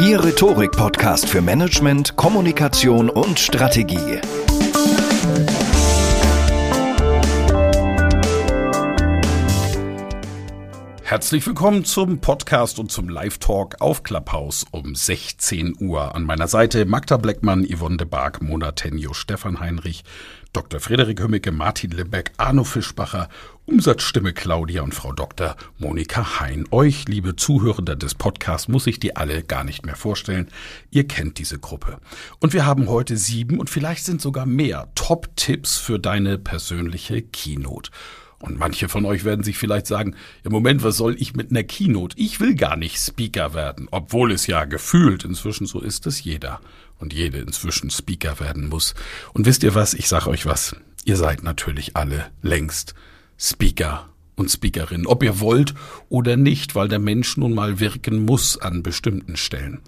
Ihr Rhetorik-Podcast für Management, Kommunikation und Strategie. Herzlich willkommen zum Podcast und zum Live-Talk auf Clubhouse um 16 Uhr. An meiner Seite Magda Bleckmann, Yvonne de Barg, Mona Tenjo, Stefan Heinrich, Dr. Frederik Hömmicke, Martin Limbeck, Arno Fischbacher, Umsatzstimme Claudia und Frau Dr. Monika Hein. Euch, liebe Zuhörende des Podcasts, muss ich die alle gar nicht mehr vorstellen. Ihr kennt diese Gruppe. Und wir haben heute sieben und vielleicht sind sogar mehr Top-Tipps für deine persönliche Keynote. Und manche von euch werden sich vielleicht sagen, im Moment, was soll ich mit einer Keynote? Ich will gar nicht Speaker werden, obwohl es ja gefühlt inzwischen so ist, dass jeder und jede inzwischen Speaker werden muss. Und wisst ihr was? Ich sage euch was. Ihr seid natürlich alle längst Speaker und Speakerinnen, ob ihr wollt oder nicht, weil der Mensch nun mal wirken muss an bestimmten Stellen.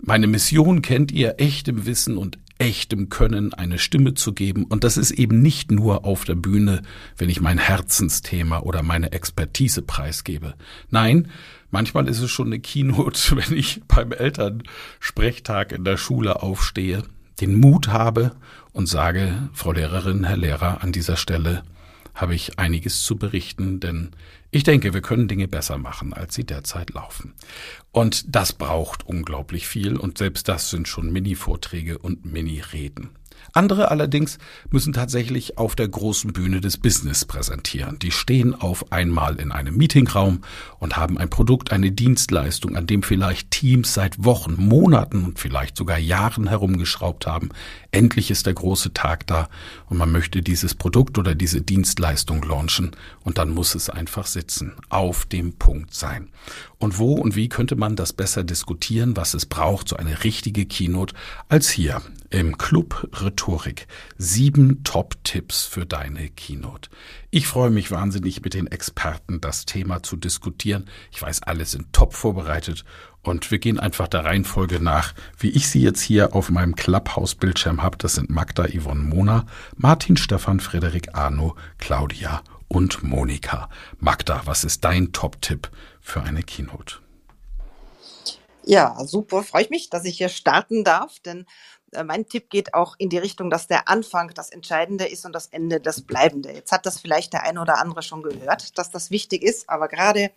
Meine Mission kennt ihr, echtem Wissen und echtem Können eine Stimme zu geben. Und das ist eben nicht nur auf der Bühne, wenn ich mein Herzensthema oder meine Expertise preisgebe. Nein, manchmal ist es schon eine Keynote, wenn ich beim Elternsprechtag in der Schule aufstehe, den Mut habe und sage, Frau Lehrerin, Herr Lehrer, an dieser Stelle habe ich einiges zu berichten, denn ich denke, wir können Dinge besser machen, als sie derzeit laufen. Und das braucht unglaublich viel und selbst das sind schon Mini-Vorträge und Mini-Reden. Andere allerdings müssen tatsächlich auf der großen Bühne des Business präsentieren. Die stehen auf einmal in einem Meetingraum und haben ein Produkt, eine Dienstleistung, an dem vielleicht Teams seit Wochen, Monaten und vielleicht sogar Jahren herumgeschraubt haben. Endlich ist der große Tag da und man möchte dieses Produkt oder diese Dienstleistung launchen und dann muss es einfach sitzen, auf dem Punkt sein. Und wo und wie könnte man das besser diskutieren, was es braucht, so eine richtige Keynote, als hier im Club Rhetorik. Sieben Top-Tipps für deine Keynote. Ich freue mich wahnsinnig, mit den Experten das Thema zu diskutieren. Ich weiß, alle sind top vorbereitet und wir gehen einfach der Reihenfolge nach, wie ich sie jetzt hier auf meinem Clubhouse-Bildschirm habe. Das sind Magda, Yvonne, Mona, Martin, Stefan, Frederik, Arno, Claudia und Monika. Magda, was ist dein Top-Tipp für eine Keynote? Ja, super. Freue ich mich, dass ich hier starten darf, denn äh, mein Tipp geht auch in die Richtung, dass der Anfang das Entscheidende ist und das Ende das Bleibende. Jetzt hat das vielleicht der eine oder andere schon gehört, dass das wichtig ist, aber gerade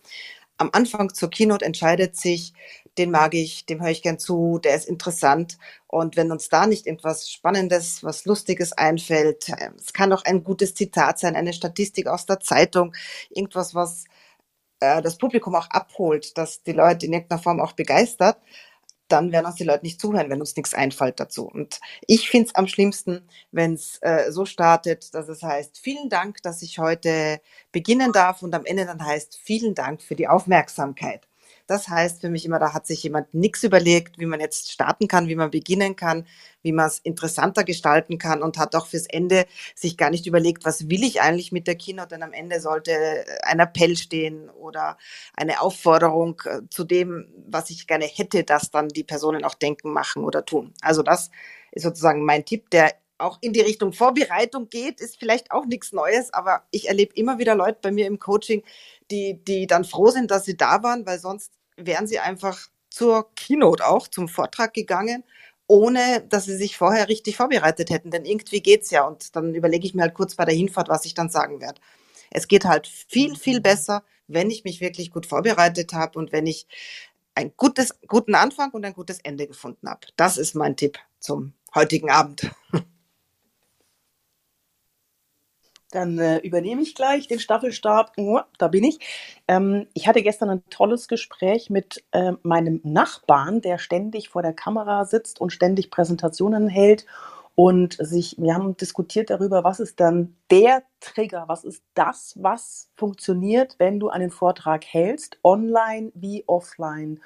am Anfang zur Keynote entscheidet sich, den mag ich, dem höre ich gern zu, der ist interessant. Und wenn uns da nicht etwas Spannendes, was Lustiges einfällt, äh, es kann auch ein gutes Zitat sein, eine Statistik aus der Zeitung, irgendwas, was äh, das Publikum auch abholt, dass die Leute in irgendeiner Form auch begeistert, dann werden uns die Leute nicht zuhören, wenn uns nichts einfällt dazu. Und ich finde es am schlimmsten, wenn es äh, so startet, dass es heißt, vielen Dank, dass ich heute beginnen darf und am Ende dann heißt, vielen Dank für die Aufmerksamkeit. Das heißt für mich immer, da hat sich jemand nichts überlegt, wie man jetzt starten kann, wie man beginnen kann, wie man es interessanter gestalten kann und hat auch fürs Ende sich gar nicht überlegt, was will ich eigentlich mit der Keynote, denn am Ende sollte ein Appell stehen oder eine Aufforderung äh, zu dem, was ich gerne hätte, dass dann die Personen auch denken, machen oder tun. Also das ist sozusagen mein Tipp, der auch in die Richtung Vorbereitung geht, ist vielleicht auch nichts Neues, aber ich erlebe immer wieder Leute bei mir im Coaching, die, die dann froh sind, dass sie da waren, weil sonst wären sie einfach zur Keynote auch, zum Vortrag gegangen, ohne dass sie sich vorher richtig vorbereitet hätten. Denn irgendwie geht's ja. Und dann überlege ich mir halt kurz bei der Hinfahrt, was ich dann sagen werde. Es geht halt viel, viel besser, wenn ich mich wirklich gut vorbereitet habe und wenn ich einen guten Anfang und ein gutes Ende gefunden habe. Das ist mein Tipp zum heutigen Abend. Dann äh, übernehme ich gleich den Staffelstab. Oh, da bin ich. Ähm, ich hatte gestern ein tolles Gespräch mit äh, meinem Nachbarn, der ständig vor der Kamera sitzt und ständig Präsentationen hält und sich, wir haben diskutiert darüber, was ist dann der Trigger, was ist das, was funktioniert, wenn du einen Vortrag hältst, online wie offline.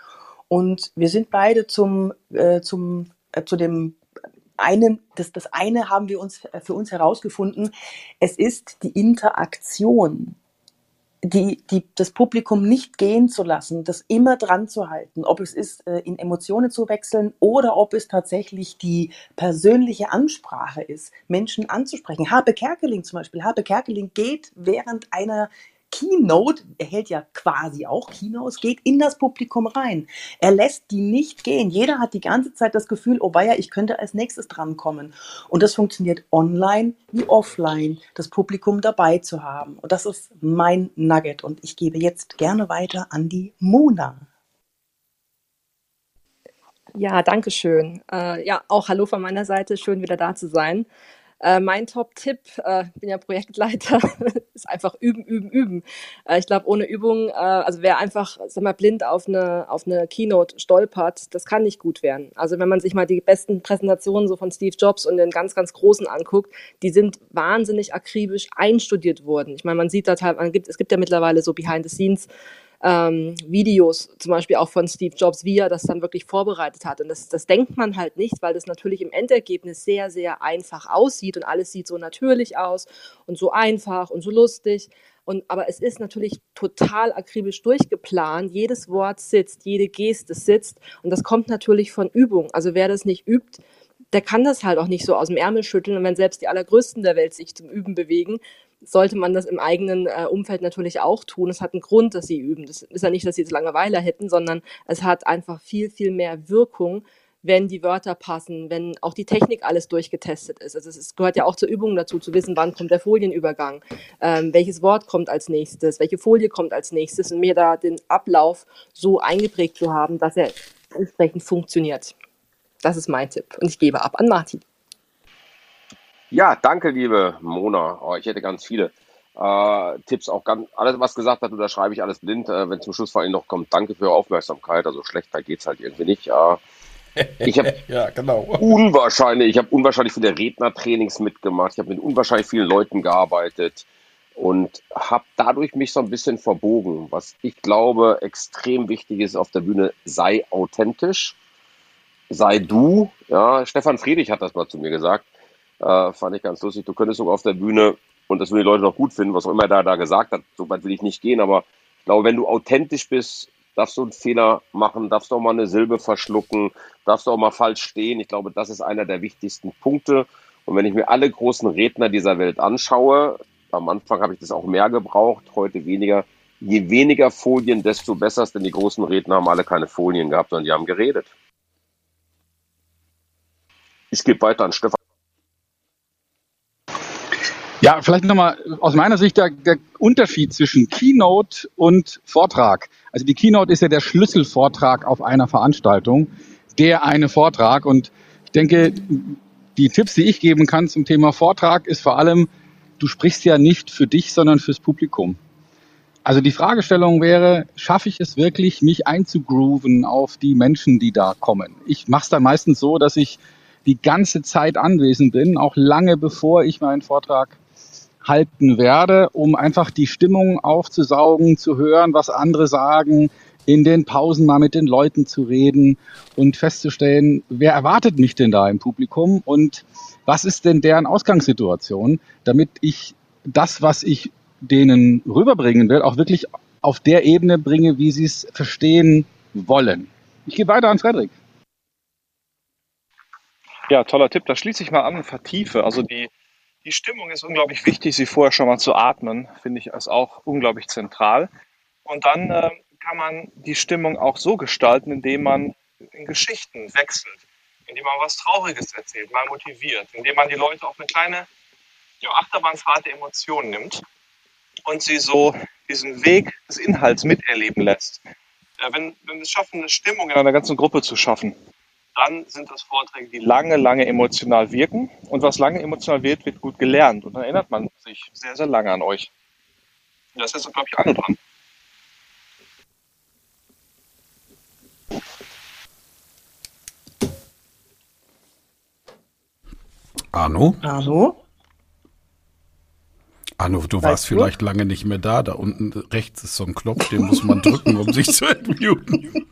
Und wir sind beide zum, äh, zum, äh, zu dem einen, das, das eine haben wir uns äh, für uns herausgefunden. Es ist die Interaktion, die, die, das Publikum nicht gehen zu lassen, das immer dran zu halten, ob es ist, äh, in Emotionen zu wechseln oder ob es tatsächlich die persönliche Ansprache ist, Menschen anzusprechen. Habe Kerkeling zum Beispiel. Habe Kerkeling geht während einer Keynote, er hält ja quasi auch Keynotes, geht in das Publikum rein. Er lässt die nicht gehen. Jeder hat die ganze Zeit das Gefühl, oh weia, ich könnte als nächstes drankommen. Und das funktioniert online wie offline, das Publikum dabei zu haben. Und das ist mein Nugget. Und ich gebe jetzt gerne weiter an die Mona. Ja, danke schön. Äh, ja, auch hallo von meiner Seite. Schön wieder da zu sein. Äh, mein Top-Tipp, äh, bin ja Projektleiter, ist einfach üben, üben, üben. Äh, ich glaube, ohne Übung, äh, also wer einfach, sag mal, blind auf eine, auf eine Keynote stolpert, das kann nicht gut werden. Also wenn man sich mal die besten Präsentationen so von Steve Jobs und den ganz, ganz großen anguckt, die sind wahnsinnig akribisch einstudiert worden. Ich meine, man sieht da teilweise, es gibt ja mittlerweile so Behind the Scenes ähm, Videos, zum Beispiel auch von Steve Jobs, wie er das dann wirklich vorbereitet hat. Und das, das denkt man halt nicht, weil das natürlich im Endergebnis sehr, sehr einfach aussieht und alles sieht so natürlich aus und so einfach und so lustig. Und, aber es ist natürlich total akribisch durchgeplant. Jedes Wort sitzt, jede Geste sitzt. Und das kommt natürlich von Übung. Also wer das nicht übt, der kann das halt auch nicht so aus dem Ärmel schütteln. Und wenn selbst die Allergrößten der Welt sich zum Üben bewegen, sollte man das im eigenen äh, Umfeld natürlich auch tun. Es hat einen Grund, dass sie üben. Das ist ja nicht, dass sie jetzt Langeweile hätten, sondern es hat einfach viel, viel mehr Wirkung, wenn die Wörter passen, wenn auch die Technik alles durchgetestet ist. Also es gehört ja auch zur Übung dazu, zu wissen, wann kommt der Folienübergang, ähm, welches Wort kommt als nächstes, welche Folie kommt als nächstes und mir da den Ablauf so eingeprägt zu haben, dass er entsprechend funktioniert. Das ist mein Tipp. Und ich gebe ab an Martin. Ja, danke, liebe Mona. Oh, ich hätte ganz viele äh, Tipps, auch ganz, alles, was gesagt hat, unterschreibe ich alles blind. Äh, wenn zum Schluss vor allem noch kommt, danke für Ihre Aufmerksamkeit. Also schlechter geht's halt irgendwie nicht. Äh, ich habe ja, genau. unwahrscheinlich, ich habe unwahrscheinlich viele Rednertrainings mitgemacht. Ich habe mit unwahrscheinlich vielen Leuten gearbeitet und habe dadurch mich so ein bisschen verbogen. Was ich glaube extrem wichtig ist auf der Bühne, sei authentisch, sei du. Ja, Stefan Friedrich hat das mal zu mir gesagt. Äh, fand ich ganz lustig. Du könntest sogar auf der Bühne, und das würden die Leute noch gut finden, was auch immer da, da gesagt hat, so weit will ich nicht gehen, aber ich glaube, wenn du authentisch bist, darfst du einen Fehler machen, darfst du auch mal eine Silbe verschlucken, darfst du auch mal falsch stehen. Ich glaube, das ist einer der wichtigsten Punkte. Und wenn ich mir alle großen Redner dieser Welt anschaue, am Anfang habe ich das auch mehr gebraucht, heute weniger. Je weniger Folien, desto besser, denn die großen Redner haben alle keine Folien gehabt, sondern die haben geredet. Ich gebe weiter an Stefan. Ja, vielleicht nochmal aus meiner Sicht der, der Unterschied zwischen Keynote und Vortrag. Also die Keynote ist ja der Schlüsselvortrag auf einer Veranstaltung, der eine Vortrag. Und ich denke, die Tipps, die ich geben kann zum Thema Vortrag, ist vor allem, du sprichst ja nicht für dich, sondern fürs Publikum. Also die Fragestellung wäre, schaffe ich es wirklich, mich einzugrooven auf die Menschen, die da kommen? Ich mache es dann meistens so, dass ich die ganze Zeit anwesend bin, auch lange bevor ich meinen Vortrag halten werde, um einfach die Stimmung aufzusaugen, zu hören, was andere sagen, in den Pausen mal mit den Leuten zu reden und festzustellen, wer erwartet mich denn da im Publikum und was ist denn deren Ausgangssituation, damit ich das, was ich denen rüberbringen will, auch wirklich auf der Ebene bringe, wie sie es verstehen wollen. Ich gehe weiter an Frederik. Ja, toller Tipp. Da schließe ich mal an und vertiefe. Also die, die Stimmung ist unglaublich wichtig, sie vorher schon mal zu atmen, finde ich ist auch unglaublich zentral. Und dann äh, kann man die Stimmung auch so gestalten, indem man in Geschichten wechselt, indem man was Trauriges erzählt, mal motiviert, indem man die Leute auf eine kleine ja, Achterbahnfahrt der Emotionen nimmt und sie so diesen Weg des Inhalts miterleben lässt. Äh, wenn, wenn wir es schaffen, eine Stimmung in einer ganzen Gruppe zu schaffen, dann sind das Vorträge, die lange, lange emotional wirken. Und was lange emotional wird, wird gut gelernt. Und dann erinnert man sich sehr, sehr lange an euch. Und das ist, glaube ich, alle dran. Arno? Arno? Arno, du weißt warst du? vielleicht lange nicht mehr da. Da unten rechts ist so ein Knopf, den muss man drücken, um sich zu entmuten.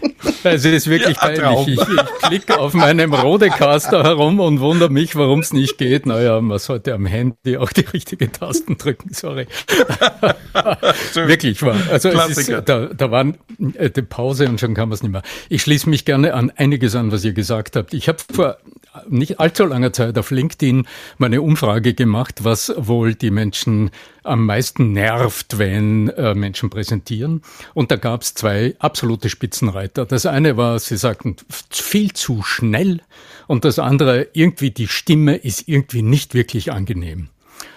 Also es ist wirklich ja, peinlich. Ich, ich klicke auf meinem Rodecaster herum und wundere mich, warum es nicht geht. Naja, man sollte am Handy auch die richtige Tasten drücken, sorry. wirklich war. Also es ist, da, da war äh, die Pause und schon kann man es nicht mehr. Ich schließe mich gerne an einiges an, was ihr gesagt habt. Ich habe vor nicht allzu langer Zeit auf LinkedIn meine Umfrage gemacht, was wohl die Menschen am meisten nervt, wenn äh, Menschen präsentieren. Und da gab es zwei absolute Spitzenreiter. Das eine war, sie sagten, viel zu schnell. Und das andere, irgendwie die Stimme ist irgendwie nicht wirklich angenehm.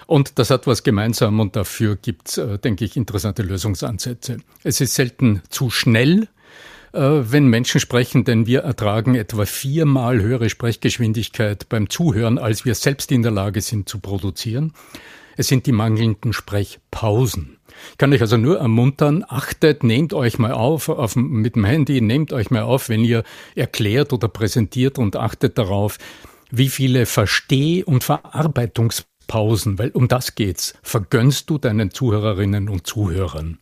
Und das hat was gemeinsam und dafür gibt's, äh, denke ich, interessante Lösungsansätze. Es ist selten zu schnell, wenn Menschen sprechen, denn wir ertragen etwa viermal höhere Sprechgeschwindigkeit beim Zuhören, als wir selbst in der Lage sind zu produzieren. Es sind die mangelnden Sprechpausen. Ich kann euch also nur ermuntern, achtet, nehmt euch mal auf, auf mit dem Handy, nehmt euch mal auf, wenn ihr erklärt oder präsentiert und achtet darauf, wie viele Versteh- und Verarbeitungspausen, weil um das geht's, vergönnst du deinen Zuhörerinnen und Zuhörern.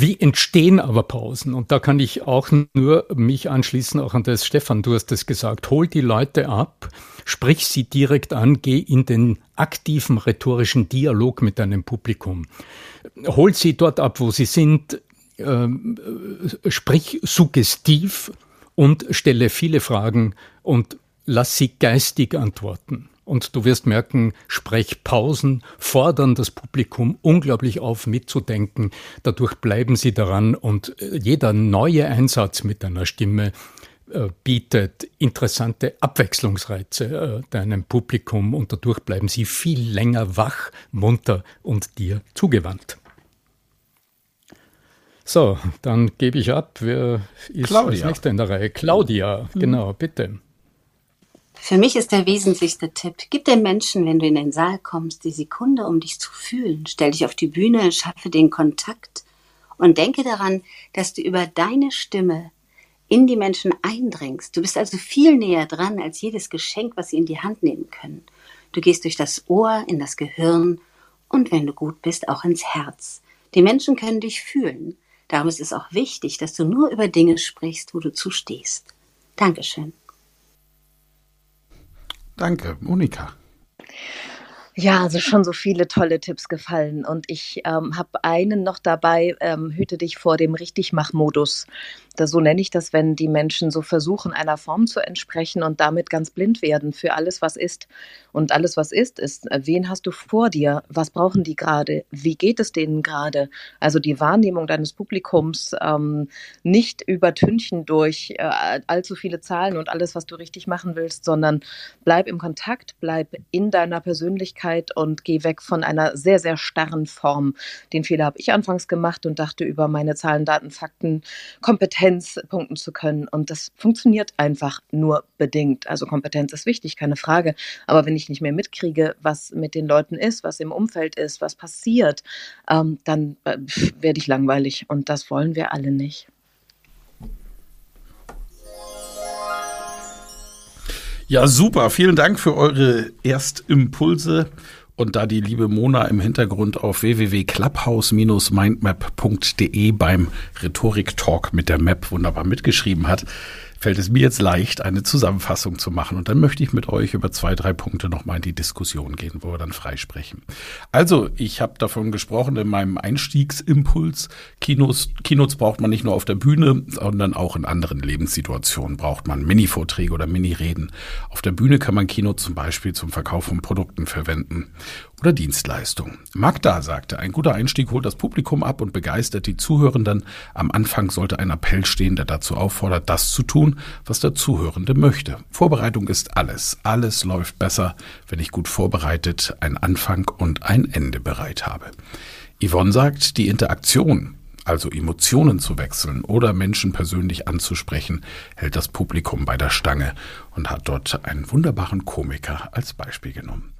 Wie entstehen aber Pausen? Und da kann ich auch nur mich anschließen, auch an das Stefan, du hast es gesagt, hol die Leute ab, sprich sie direkt an, geh in den aktiven rhetorischen Dialog mit deinem Publikum. Hol sie dort ab, wo sie sind, äh, sprich suggestiv und stelle viele Fragen und lass sie geistig antworten. Und du wirst merken, Sprechpausen fordern das Publikum unglaublich auf, mitzudenken. Dadurch bleiben sie daran und äh, jeder neue Einsatz mit deiner Stimme äh, bietet interessante Abwechslungsreize äh, deinem Publikum und dadurch bleiben sie viel länger wach, munter und dir zugewandt. So, dann gebe ich ab. Wer ist Claudia. als nächster in der Reihe? Claudia, mhm. genau, bitte. Für mich ist der wesentlichste Tipp, gib den Menschen, wenn du in den Saal kommst, die Sekunde, um dich zu fühlen. Stell dich auf die Bühne, schaffe den Kontakt und denke daran, dass du über deine Stimme in die Menschen eindringst. Du bist also viel näher dran als jedes Geschenk, was sie in die Hand nehmen können. Du gehst durch das Ohr, in das Gehirn und wenn du gut bist, auch ins Herz. Die Menschen können dich fühlen. Darum ist es auch wichtig, dass du nur über Dinge sprichst, wo du zustehst. Dankeschön. Danke, Monika. Ja, also schon so viele tolle Tipps gefallen. Und ich ähm, habe einen noch dabei, ähm, hüte dich vor dem Richtigmach-Modus. So nenne ich das, wenn die Menschen so versuchen, einer Form zu entsprechen und damit ganz blind werden für alles, was ist. Und alles, was ist, ist, äh, wen hast du vor dir? Was brauchen die gerade? Wie geht es denen gerade? Also die Wahrnehmung deines Publikums ähm, nicht übertünchen durch äh, allzu viele Zahlen und alles, was du richtig machen willst, sondern bleib im Kontakt, bleib in deiner Persönlichkeit und geh weg von einer sehr, sehr starren Form. Den Fehler habe ich anfangs gemacht und dachte über meine Zahlen, Daten, Fakten, Kompetenz, Kompetenz punkten zu können. Und das funktioniert einfach nur bedingt. Also Kompetenz ist wichtig, keine Frage. Aber wenn ich nicht mehr mitkriege, was mit den Leuten ist, was im Umfeld ist, was passiert, ähm, dann äh, werde ich langweilig. Und das wollen wir alle nicht. Ja, super. Vielen Dank für eure Erstimpulse. Und da die liebe Mona im Hintergrund auf www.clubhouse-mindmap.de beim Rhetorik-Talk mit der Map wunderbar mitgeschrieben hat, fällt es mir jetzt leicht, eine Zusammenfassung zu machen. Und dann möchte ich mit euch über zwei, drei Punkte nochmal in die Diskussion gehen, wo wir dann freisprechen. Also, ich habe davon gesprochen in meinem Einstiegsimpuls. Kinos, Kinos braucht man nicht nur auf der Bühne, sondern auch in anderen Lebenssituationen braucht man Mini-Vorträge oder Mini-Reden. Auf der Bühne kann man Kino zum Beispiel zum Verkauf von Produkten verwenden oder Dienstleistungen. Magda sagte, ein guter Einstieg holt das Publikum ab und begeistert die Zuhörenden. Am Anfang sollte ein Appell stehen, der dazu auffordert, das zu tun, was der Zuhörende möchte. Vorbereitung ist alles. Alles läuft besser, wenn ich gut vorbereitet einen Anfang und ein Ende bereit habe. Yvonne sagt, die Interaktion also Emotionen zu wechseln oder Menschen persönlich anzusprechen, hält das Publikum bei der Stange und hat dort einen wunderbaren Komiker als Beispiel genommen.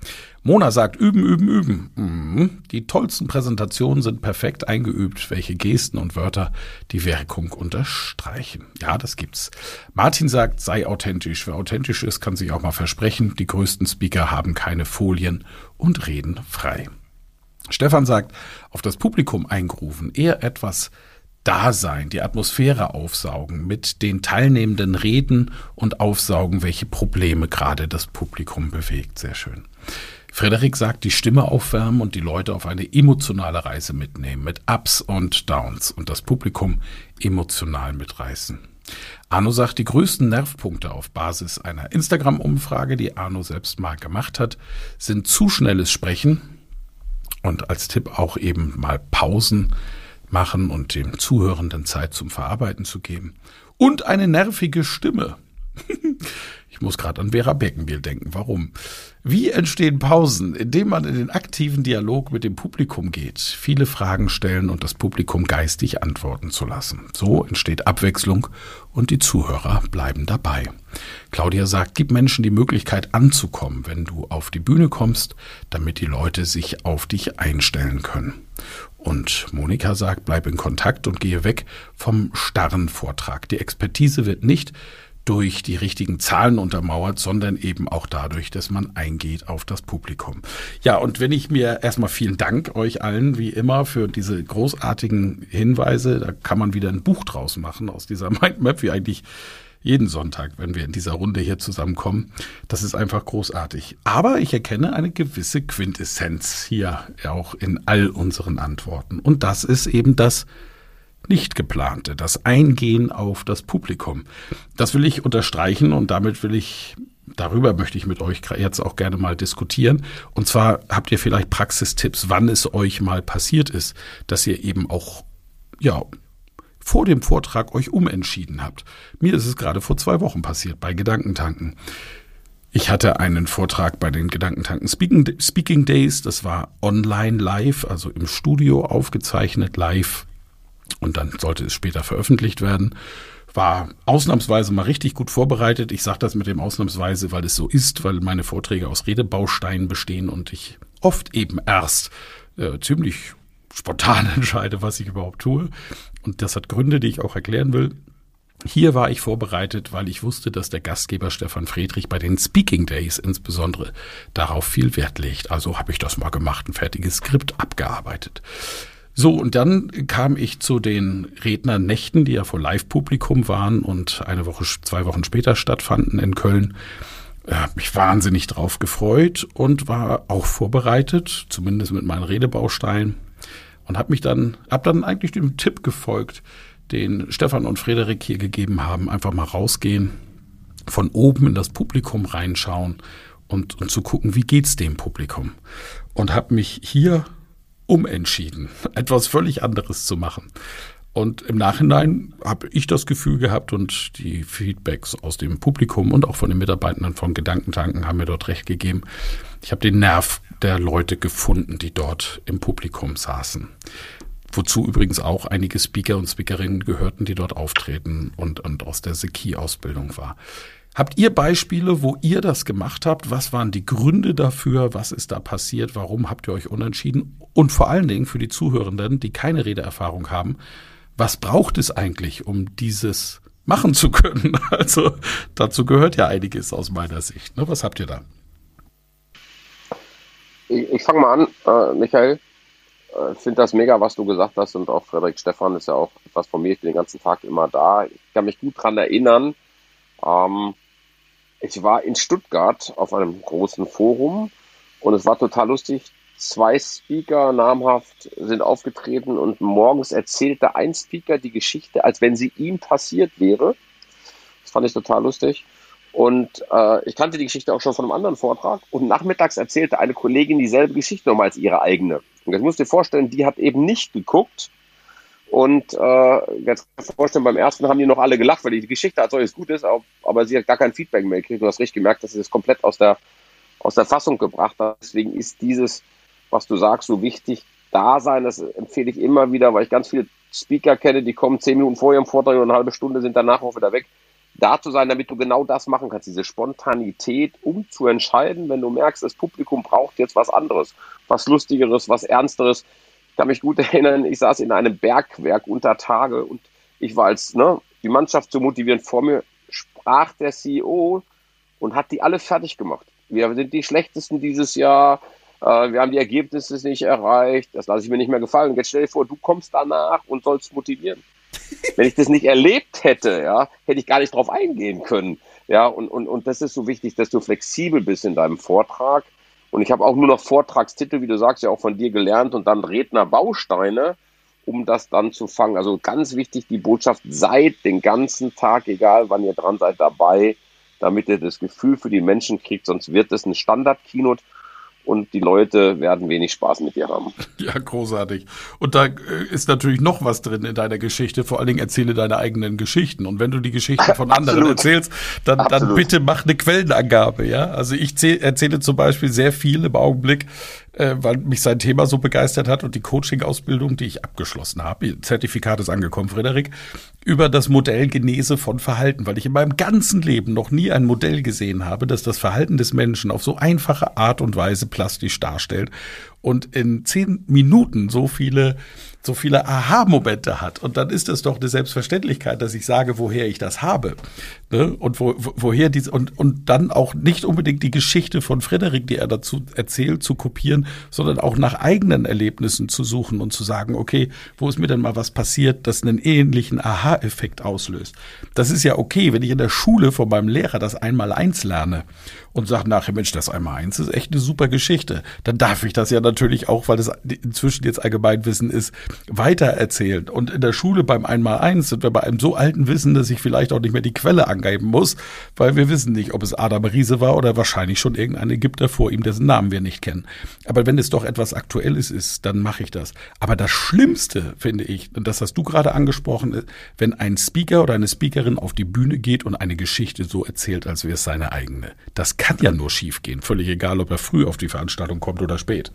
Mona sagt, üben, üben, üben. Mhm. Die tollsten Präsentationen sind perfekt eingeübt, welche Gesten und Wörter die Wirkung unterstreichen. Ja, das gibt's. Martin sagt, sei authentisch. Wer authentisch ist, kann sich auch mal versprechen. Die größten Speaker haben keine Folien und reden frei. Stefan sagt, auf das Publikum eingerufen, eher etwas Dasein, die Atmosphäre aufsaugen, mit den Teilnehmenden reden und aufsaugen, welche Probleme gerade das Publikum bewegt. Sehr schön. Frederik sagt, die Stimme aufwärmen und die Leute auf eine emotionale Reise mitnehmen, mit Ups und Downs und das Publikum emotional mitreißen. Arno sagt, die größten Nervpunkte auf Basis einer Instagram-Umfrage, die Arno selbst mal gemacht hat, sind zu schnelles Sprechen, und als Tipp auch eben mal Pausen machen und dem Zuhörenden Zeit zum Verarbeiten zu geben. Und eine nervige Stimme. Ich muss gerade an Vera Beckenbiel denken. Warum? Wie entstehen Pausen? Indem man in den aktiven Dialog mit dem Publikum geht, viele Fragen stellen und das Publikum geistig antworten zu lassen. So entsteht Abwechslung und die Zuhörer bleiben dabei. Claudia sagt, gib Menschen die Möglichkeit anzukommen, wenn du auf die Bühne kommst, damit die Leute sich auf dich einstellen können. Und Monika sagt, bleib in Kontakt und gehe weg vom starren Vortrag. Die Expertise wird nicht durch die richtigen Zahlen untermauert, sondern eben auch dadurch, dass man eingeht auf das Publikum. Ja, und wenn ich mir erstmal vielen Dank euch allen wie immer für diese großartigen Hinweise, da kann man wieder ein Buch draus machen aus dieser Mindmap, wie eigentlich jeden Sonntag, wenn wir in dieser Runde hier zusammenkommen. Das ist einfach großartig. Aber ich erkenne eine gewisse Quintessenz hier auch in all unseren Antworten. Und das ist eben das, nicht geplante, das Eingehen auf das Publikum. Das will ich unterstreichen und damit will ich darüber möchte ich mit euch jetzt auch gerne mal diskutieren. Und zwar habt ihr vielleicht Praxistipps, wann es euch mal passiert ist, dass ihr eben auch, ja, vor dem Vortrag euch umentschieden habt. Mir ist es gerade vor zwei Wochen passiert bei Gedankentanken. Ich hatte einen Vortrag bei den Gedankentanken Speaking, Speaking Days. Das war online live, also im Studio aufgezeichnet live und dann sollte es später veröffentlicht werden. War ausnahmsweise mal richtig gut vorbereitet. Ich sage das mit dem ausnahmsweise, weil es so ist, weil meine Vorträge aus Redebausteinen bestehen und ich oft eben erst äh, ziemlich spontan entscheide, was ich überhaupt tue. Und das hat Gründe, die ich auch erklären will. Hier war ich vorbereitet, weil ich wusste, dass der Gastgeber Stefan Friedrich bei den Speaking Days insbesondere darauf viel Wert legt. Also habe ich das mal gemacht, ein fertiges Skript abgearbeitet. So, und dann kam ich zu den Rednernächten, die ja vor Live-Publikum waren und eine Woche, zwei Wochen später stattfanden in Köln. Habe mich wahnsinnig drauf gefreut und war auch vorbereitet, zumindest mit meinen Redebausteinen. Und habe mich dann, hab dann eigentlich dem Tipp gefolgt, den Stefan und Frederik hier gegeben haben, einfach mal rausgehen, von oben in das Publikum reinschauen und, und zu gucken, wie geht's dem Publikum. Und habe mich hier umentschieden, etwas völlig anderes zu machen. Und im Nachhinein habe ich das Gefühl gehabt und die Feedbacks aus dem Publikum und auch von den Mitarbeitern von Gedankentanken haben mir dort recht gegeben. Ich habe den Nerv der Leute gefunden, die dort im Publikum saßen. Wozu übrigens auch einige Speaker und Speakerinnen gehörten, die dort auftreten und, und aus der Seki-Ausbildung war. Habt ihr Beispiele, wo ihr das gemacht habt? Was waren die Gründe dafür? Was ist da passiert? Warum habt ihr euch unentschieden? Und vor allen Dingen für die Zuhörenden, die keine Redeerfahrung haben, was braucht es eigentlich, um dieses machen zu können? Also dazu gehört ja einiges aus meiner Sicht. Ne? Was habt ihr da? Ich, ich fange mal an, äh, Michael. Ich äh, finde das mega, was du gesagt hast und auch Frederik Stefan ist ja auch etwas von mir. Ich bin den ganzen Tag immer da. Ich kann mich gut daran erinnern, Ähm, ich war in Stuttgart auf einem großen Forum und es war total lustig. Zwei Speaker namhaft sind aufgetreten und morgens erzählte ein Speaker die Geschichte, als wenn sie ihm passiert wäre. Das fand ich total lustig. Und äh, ich kannte die Geschichte auch schon von einem anderen Vortrag. Und nachmittags erzählte eine Kollegin dieselbe Geschichte nochmal als ihre eigene. Und jetzt musst du dir vorstellen, die hat eben nicht geguckt. Und äh, jetzt kannst du vorstellen, beim ersten haben die noch alle gelacht, weil die Geschichte als solches gut ist, aber sie hat gar kein Feedback mehr gekriegt. Du hast richtig gemerkt, dass sie das komplett aus der, aus der Fassung gebracht hat. Deswegen ist dieses, was du sagst, so wichtig. Da sein, das empfehle ich immer wieder, weil ich ganz viele Speaker kenne, die kommen zehn Minuten vor ihrem Vortrag und eine halbe Stunde sind danach auch wieder weg da zu sein, damit du genau das machen kannst, diese Spontanität, um zu entscheiden, wenn du merkst, das Publikum braucht jetzt was anderes, was Lustigeres, was Ernsteres. Ich kann mich gut erinnern, ich saß in einem Bergwerk unter Tage und ich war als, ne, die Mannschaft zu motivieren, vor mir sprach der CEO und hat die alle fertig gemacht. Wir sind die schlechtesten dieses Jahr, äh, wir haben die Ergebnisse nicht erreicht, das lasse ich mir nicht mehr gefallen. Jetzt stell dir vor, du kommst danach und sollst motivieren. Wenn ich das nicht erlebt hätte, ja, hätte ich gar nicht drauf eingehen können. Ja, und, und, und das ist so wichtig, dass du flexibel bist in deinem Vortrag. Und ich habe auch nur noch Vortragstitel, wie du sagst, ja auch von dir gelernt. Und dann Rednerbausteine, um das dann zu fangen. Also ganz wichtig, die Botschaft, seid den ganzen Tag, egal wann ihr dran seid, dabei, damit ihr das Gefühl für die Menschen kriegt, sonst wird es ein Standard-Keynote und die Leute werden wenig Spaß mit dir haben. Ja, großartig. Und da äh, ist natürlich noch was drin in deiner Geschichte. Vor allen Dingen erzähle deine eigenen Geschichten. Und wenn du die Geschichten von anderen erzählst, dann, dann bitte mach eine Quellenangabe. Ja, also ich erzähle zum Beispiel sehr viel im Augenblick äh, weil mich sein Thema so begeistert hat und die Coaching-Ausbildung, die ich abgeschlossen habe, Zertifikat ist angekommen, Frederik, über das Modell Genese von Verhalten, weil ich in meinem ganzen Leben noch nie ein Modell gesehen habe, das das Verhalten des Menschen auf so einfache Art und Weise plastisch darstellt und in zehn Minuten so viele so viele Aha-Momente hat. Und dann ist es doch eine Selbstverständlichkeit, dass ich sage, woher ich das habe. Ne? Und wo, woher dies, und, und dann auch nicht unbedingt die Geschichte von Frederik, die er dazu erzählt, zu kopieren, sondern auch nach eigenen Erlebnissen zu suchen und zu sagen, okay, wo ist mir denn mal was passiert, das einen ähnlichen Aha-Effekt auslöst. Das ist ja okay, wenn ich in der Schule von meinem Lehrer das einmal eins lerne und sage nachher, Mensch, das einmal eins ist echt eine super Geschichte. Dann darf ich das ja natürlich auch, weil das inzwischen jetzt Allgemeinwissen ist, weitererzählen. Und in der Schule beim Einmaleins sind wir bei einem so alten Wissen, dass ich vielleicht auch nicht mehr die Quelle angeben muss, weil wir wissen nicht, ob es Adam Riese war oder wahrscheinlich schon irgendein Ägypter vor ihm, dessen Namen wir nicht kennen. Aber wenn es doch etwas Aktuelles ist, dann mache ich das. Aber das Schlimmste finde ich, und das hast du gerade angesprochen, wenn ein Speaker oder eine Speakerin auf die Bühne geht und eine Geschichte so erzählt, als wäre es seine eigene. Das kann ja nur schiefgehen. Völlig egal, ob er früh auf die Veranstaltung kommt oder spät.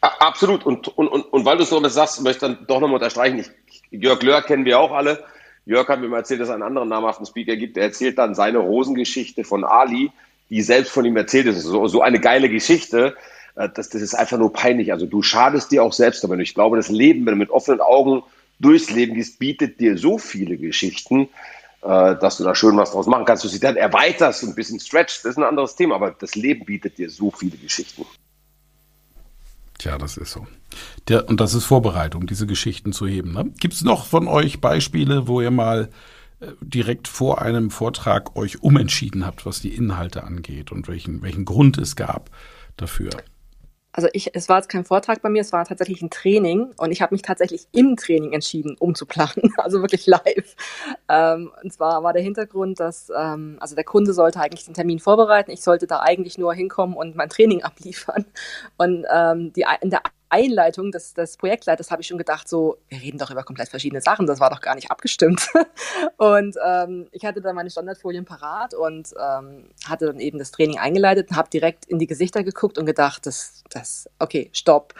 Absolut. Und, und, und, und weil du so das sagst, möchte ich dann doch nochmal unterstreichen. Ich, Jörg Löhr kennen wir auch alle. Jörg hat mir mal erzählt, dass es einen anderen namhaften Speaker gibt, der erzählt dann seine Rosengeschichte von Ali, die selbst von ihm erzählt ist. So, so eine geile Geschichte. Äh, das, das ist einfach nur peinlich. Also du schadest dir auch selbst damit. Ich glaube, das Leben, wenn du mit offenen Augen durchs Leben gehst, bietet dir so viele Geschichten, äh, dass du da schön was draus machen kannst. Du sie dann erweiterst und ein bisschen stretchst, das ist ein anderes Thema, aber das Leben bietet dir so viele Geschichten. Tja, das ist so. Der, und das ist Vorbereitung, diese Geschichten zu heben. Ne? Gibt es noch von euch Beispiele, wo ihr mal äh, direkt vor einem Vortrag euch umentschieden habt, was die Inhalte angeht und welchen, welchen Grund es gab dafür? Also ich, es war jetzt kein Vortrag bei mir, es war tatsächlich ein Training und ich habe mich tatsächlich im Training entschieden, umzuplanen, also wirklich live. Ähm, und zwar war der Hintergrund, dass ähm, also der Kunde sollte eigentlich den Termin vorbereiten, ich sollte da eigentlich nur hinkommen und mein Training abliefern. Und ähm, die, in der Einleitung des, des Projektleiters habe ich schon gedacht, so, wir reden doch über komplett verschiedene Sachen, das war doch gar nicht abgestimmt. und ähm, ich hatte dann meine Standardfolien parat und ähm, hatte dann eben das Training eingeleitet und habe direkt in die Gesichter geguckt und gedacht, das, das, okay, stopp.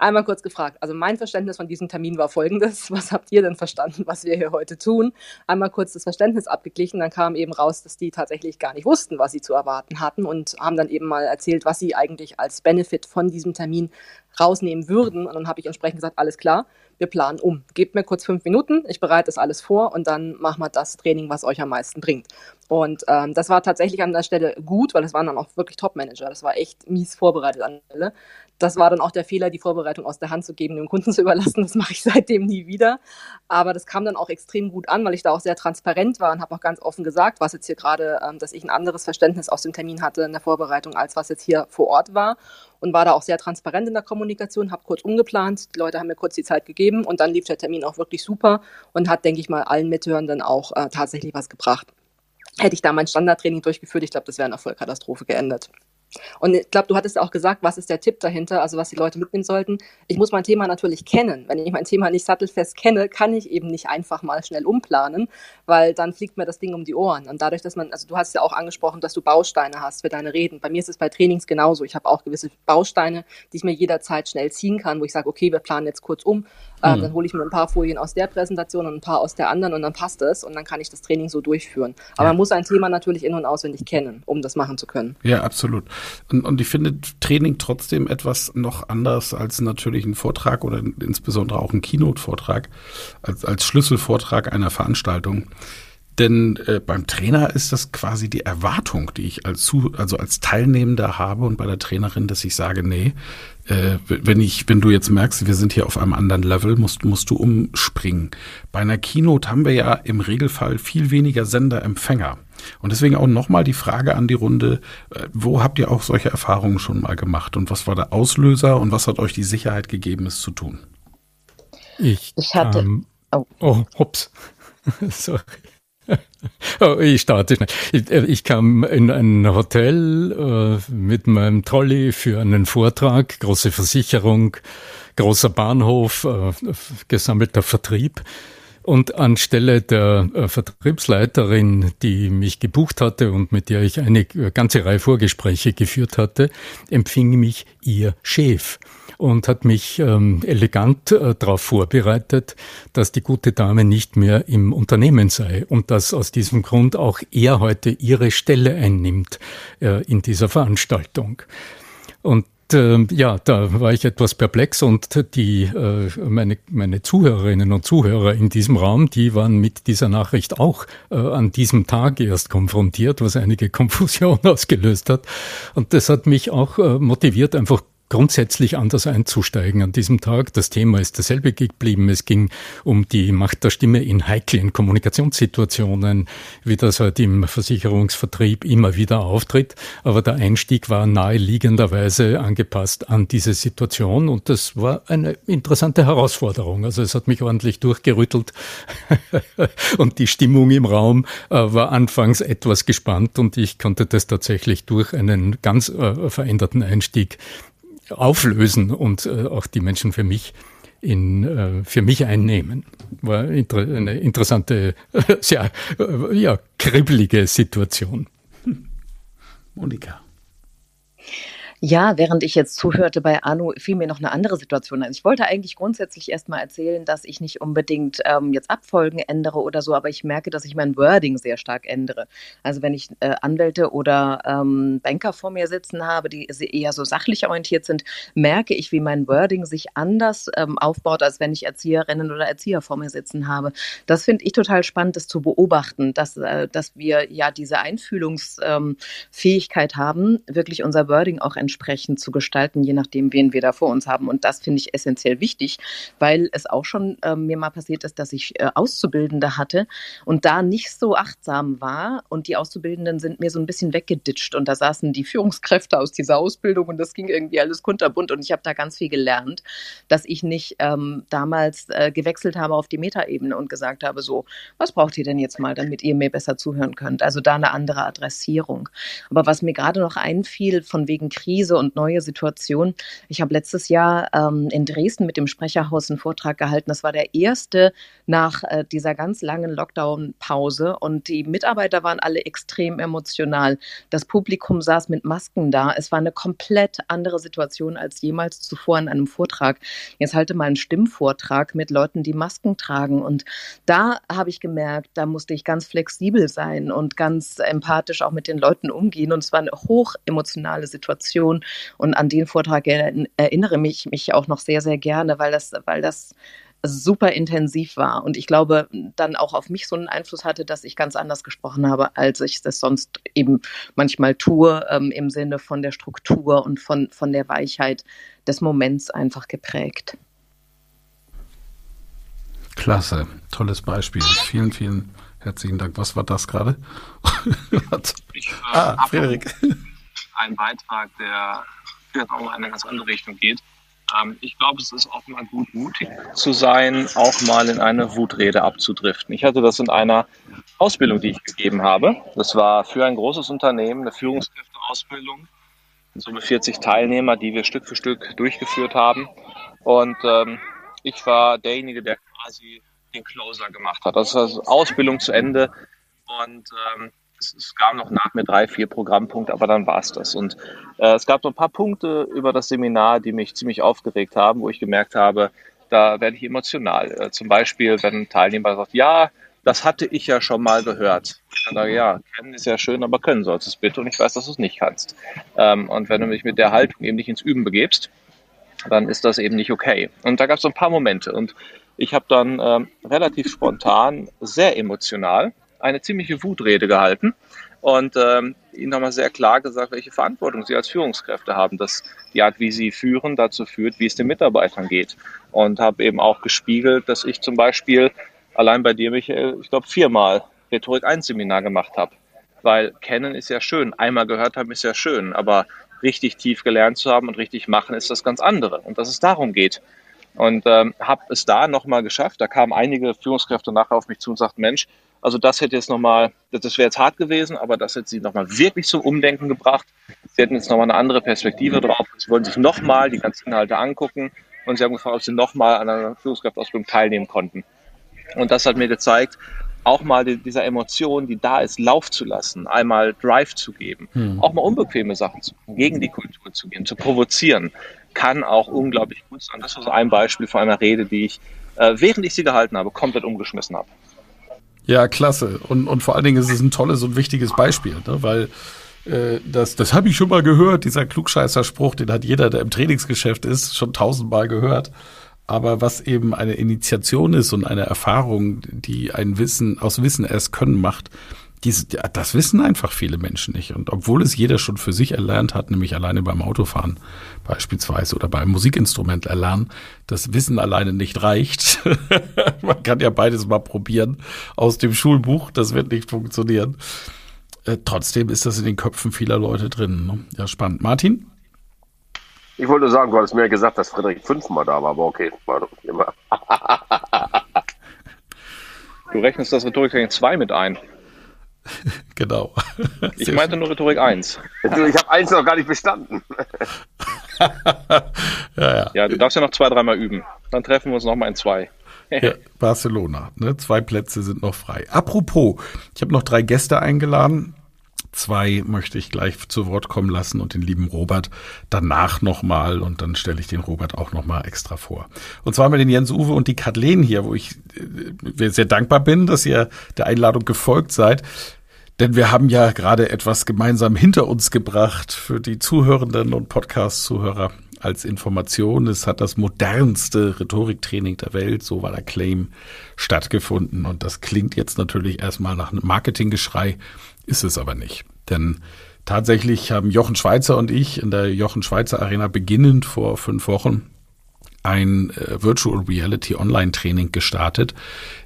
Einmal kurz gefragt. Also mein Verständnis von diesem Termin war folgendes. Was habt ihr denn verstanden, was wir hier heute tun? Einmal kurz das Verständnis abgeglichen. Dann kam eben raus, dass die tatsächlich gar nicht wussten, was sie zu erwarten hatten und haben dann eben mal erzählt, was sie eigentlich als Benefit von diesem Termin rausnehmen würden. Und dann habe ich entsprechend gesagt, alles klar, wir planen um. Gebt mir kurz fünf Minuten, ich bereite das alles vor und dann machen wir das Training, was euch am meisten bringt. Und ähm, das war tatsächlich an der Stelle gut, weil es waren dann auch wirklich Top-Manager. Das war echt mies vorbereitet an der Stelle. Das war dann auch der Fehler, die Vorbereitung aus der Hand zu geben, dem Kunden zu überlassen. Das mache ich seitdem nie wieder. Aber das kam dann auch extrem gut an, weil ich da auch sehr transparent war und habe auch ganz offen gesagt, was jetzt hier gerade, ähm, dass ich ein anderes Verständnis aus dem Termin hatte in der Vorbereitung, als was jetzt hier vor Ort war. Und war da auch sehr transparent in der Kommunikation, habe kurz umgeplant, die Leute haben mir kurz die Zeit gegeben und dann lief der Termin auch wirklich super und hat, denke ich mal, allen Mithörenden auch äh, tatsächlich was gebracht. Hätte ich da mein Standardtraining durchgeführt, ich glaube, das wäre eine Vollkatastrophe geendet. Und ich glaube, du hattest ja auch gesagt, was ist der Tipp dahinter, also was die Leute mitnehmen sollten. Ich muss mein Thema natürlich kennen. Wenn ich mein Thema nicht sattelfest kenne, kann ich eben nicht einfach mal schnell umplanen, weil dann fliegt mir das Ding um die Ohren. Und dadurch, dass man, also du hast ja auch angesprochen, dass du Bausteine hast für deine Reden. Bei mir ist es bei Trainings genauso. Ich habe auch gewisse Bausteine, die ich mir jederzeit schnell ziehen kann, wo ich sage, okay, wir planen jetzt kurz um. Äh, mhm. Dann hole ich mir ein paar Folien aus der Präsentation und ein paar aus der anderen und dann passt es und dann kann ich das Training so durchführen. Aber ja. man muss ein Thema natürlich in- und auswendig kennen, um das machen zu können. Ja, absolut. Und, und ich finde Training trotzdem etwas noch anders als natürlich ein Vortrag oder insbesondere auch ein Keynote-Vortrag, als, als Schlüsselvortrag einer Veranstaltung. Denn äh, beim Trainer ist das quasi die Erwartung, die ich als zu, also als Teilnehmender habe und bei der Trainerin, dass ich sage, nee, äh, wenn ich, wenn du jetzt merkst, wir sind hier auf einem anderen Level, musst, musst du umspringen. Bei einer Keynote haben wir ja im Regelfall viel weniger Senderempfänger. Und deswegen auch nochmal die Frage an die Runde, äh, wo habt ihr auch solche Erfahrungen schon mal gemacht und was war der Auslöser und was hat euch die Sicherheit gegeben, es zu tun? Ich, ich hatte. Ähm, oh. oh, hops. Sorry. Oh, ich starte schnell. Ich, äh, ich, kam in ein Hotel äh, mit meinem Trolley für einen Vortrag, große Versicherung, großer Bahnhof, äh, gesammelter Vertrieb. Und anstelle der äh, Vertriebsleiterin, die mich gebucht hatte und mit der ich eine äh, ganze Reihe Vorgespräche geführt hatte, empfing mich ihr Chef und hat mich ähm, elegant äh, darauf vorbereitet, dass die gute Dame nicht mehr im Unternehmen sei und dass aus diesem Grund auch er heute ihre Stelle einnimmt äh, in dieser Veranstaltung. Und äh, ja, da war ich etwas perplex und die äh, meine meine Zuhörerinnen und Zuhörer in diesem Raum, die waren mit dieser Nachricht auch äh, an diesem Tag erst konfrontiert, was einige Konfusion ausgelöst hat. Und das hat mich auch äh, motiviert, einfach grundsätzlich anders einzusteigen an diesem Tag. Das Thema ist dasselbe geblieben. Es ging um die Macht der Stimme in heiklen Kommunikationssituationen, wie das halt im Versicherungsvertrieb immer wieder auftritt. Aber der Einstieg war naheliegenderweise angepasst an diese Situation und das war eine interessante Herausforderung. Also es hat mich ordentlich durchgerüttelt und die Stimmung im Raum äh, war anfangs etwas gespannt und ich konnte das tatsächlich durch einen ganz äh, veränderten Einstieg auflösen und äh, auch die Menschen für mich in, äh, für mich einnehmen. War inter eine interessante, sehr äh, ja, kribbelige Situation. Monika. Ja, während ich jetzt zuhörte bei Arno, fiel mir noch eine andere Situation ein. Ich wollte eigentlich grundsätzlich erstmal erzählen, dass ich nicht unbedingt ähm, jetzt Abfolgen ändere oder so, aber ich merke, dass ich mein Wording sehr stark ändere. Also wenn ich äh, Anwälte oder ähm, Banker vor mir sitzen habe, die eher so sachlich orientiert sind, merke ich, wie mein Wording sich anders ähm, aufbaut, als wenn ich Erzieherinnen oder Erzieher vor mir sitzen habe. Das finde ich total spannend, das zu beobachten, dass, äh, dass wir ja diese Einfühlungsfähigkeit haben, wirklich unser Wording auch entsprechend entsprechend zu gestalten, je nachdem, wen wir da vor uns haben. Und das finde ich essentiell wichtig, weil es auch schon äh, mir mal passiert ist, dass ich äh, Auszubildende hatte und da nicht so achtsam war. Und die Auszubildenden sind mir so ein bisschen weggeditscht. Und da saßen die Führungskräfte aus dieser Ausbildung und das ging irgendwie alles kunterbunt. Und ich habe da ganz viel gelernt, dass ich nicht ähm, damals äh, gewechselt habe auf die Metaebene und gesagt habe, so, was braucht ihr denn jetzt mal, damit ihr mir besser zuhören könnt? Also da eine andere Adressierung. Aber was mir gerade noch einfiel, von wegen Krise, Krise und neue Situation. Ich habe letztes Jahr ähm, in Dresden mit dem Sprecherhaus einen Vortrag gehalten. Das war der erste nach äh, dieser ganz langen Lockdown-Pause und die Mitarbeiter waren alle extrem emotional. Das Publikum saß mit Masken da. Es war eine komplett andere Situation als jemals zuvor in einem Vortrag. Jetzt halte mal einen Stimmvortrag mit Leuten, die Masken tragen. Und da habe ich gemerkt, da musste ich ganz flexibel sein und ganz empathisch auch mit den Leuten umgehen. Und es war eine hoch emotionale Situation. Und an den Vortrag erinnere mich, mich auch noch sehr, sehr gerne, weil das, weil das super intensiv war und ich glaube, dann auch auf mich so einen Einfluss hatte, dass ich ganz anders gesprochen habe, als ich das sonst eben manchmal tue, ähm, im Sinne von der Struktur und von, von der Weichheit des Moments einfach geprägt. Klasse, tolles Beispiel. Vielen, vielen herzlichen Dank. Was war das gerade? Ich, äh, ah, Frederik. Ein Beitrag, der auch in eine ganz andere Richtung geht. Ähm, ich glaube, es ist auch mal gut, mutig zu sein, auch mal in eine Wutrede abzudriften. Ich hatte das in einer Ausbildung, die ich gegeben habe. Das war für ein großes Unternehmen eine Führungskräfteausbildung. So mit 40 Teilnehmer, die wir Stück für Stück durchgeführt haben. Und ähm, ich war derjenige, der quasi den Closer gemacht hat. Das ist also Ausbildung zu Ende. Und ähm, es, es gab noch nach mir drei, vier Programmpunkte, aber dann war es das. Und äh, es gab so ein paar Punkte über das Seminar, die mich ziemlich aufgeregt haben, wo ich gemerkt habe, da werde ich emotional. Äh, zum Beispiel, wenn ein Teilnehmer sagt, ja, das hatte ich ja schon mal gehört. Dann sage ich, ja, kennen ist ja schön, aber können sollst du es bitte und ich weiß, dass du es nicht kannst. Ähm, und wenn du mich mit der Haltung eben nicht ins Üben begebst, dann ist das eben nicht okay. Und da gab es so ein paar Momente und ich habe dann ähm, relativ spontan, sehr emotional eine ziemliche Wutrede gehalten und ähm, ihnen nochmal sehr klar gesagt, welche Verantwortung sie als Führungskräfte haben, dass die Art, wie sie führen, dazu führt, wie es den Mitarbeitern geht. Und habe eben auch gespiegelt, dass ich zum Beispiel allein bei dir, Michael, ich glaube viermal Rhetorik 1 Seminar gemacht habe. Weil kennen ist ja schön, einmal gehört haben ist ja schön, aber richtig tief gelernt zu haben und richtig machen ist das ganz andere. Und dass es darum geht. Und ähm, habe es da nochmal geschafft. Da kamen einige Führungskräfte nachher auf mich zu und sagten, Mensch, also das hätte jetzt nochmal, das wäre jetzt hart gewesen, aber das hätte sie nochmal wirklich zum Umdenken gebracht. Sie hätten jetzt nochmal eine andere Perspektive drauf. Sie wollen sich nochmal die ganzen Inhalte angucken und sie haben gefragt, ob sie nochmal an einer Führungskräfteausbildung teilnehmen konnten. Und das hat mir gezeigt, auch mal die, dieser Emotion, die da ist, Lauf zu lassen, einmal Drive zu geben, hm. auch mal unbequeme Sachen zu machen, gegen die Kultur zu gehen, zu provozieren, kann auch unglaublich gut sein. Das war so ein Beispiel von einer Rede, die ich, äh, während ich sie gehalten habe, komplett umgeschmissen habe. Ja, klasse. Und, und vor allen Dingen ist es ein tolles und wichtiges Beispiel, ne? weil äh, das, das habe ich schon mal gehört, dieser Klugscheißer-Spruch, den hat jeder, der im Trainingsgeschäft ist, schon tausendmal gehört. Aber was eben eine Initiation ist und eine Erfahrung, die ein Wissen aus Wissen erst können macht, diese, das wissen einfach viele Menschen nicht. Und obwohl es jeder schon für sich erlernt hat, nämlich alleine beim Autofahren beispielsweise oder beim Musikinstrument erlernen, das Wissen alleine nicht reicht. Man kann ja beides mal probieren aus dem Schulbuch, das wird nicht funktionieren. Äh, trotzdem ist das in den Köpfen vieler Leute drin. Ne? Ja, spannend. Martin? Ich wollte sagen, du hattest mir gesagt, dass Frederik fünfmal da war, aber okay. du rechnest das Rhetorik 2 mit ein. genau. Ich meinte nur Rhetorik 1. Ich habe 1 noch gar nicht bestanden. ja, ja. ja, du darfst ja noch zwei, dreimal üben. Dann treffen wir uns nochmal in zwei. ja, Barcelona. Ne? Zwei Plätze sind noch frei. Apropos, ich habe noch drei Gäste eingeladen. Zwei möchte ich gleich zu Wort kommen lassen und den lieben Robert danach nochmal und dann stelle ich den Robert auch nochmal extra vor. Und zwar wir den Jens Uwe und die Kathleen hier, wo ich äh, sehr dankbar bin, dass ihr der Einladung gefolgt seid. Denn wir haben ja gerade etwas gemeinsam hinter uns gebracht für die Zuhörenden und Podcast-Zuhörer als Information. Es hat das modernste Rhetoriktraining der Welt, so war der Claim, stattgefunden. Und das klingt jetzt natürlich erstmal nach einem Marketinggeschrei ist es aber nicht. Denn tatsächlich haben Jochen Schweizer und ich in der Jochen Schweizer Arena beginnend vor fünf Wochen ein äh, Virtual Reality Online Training gestartet,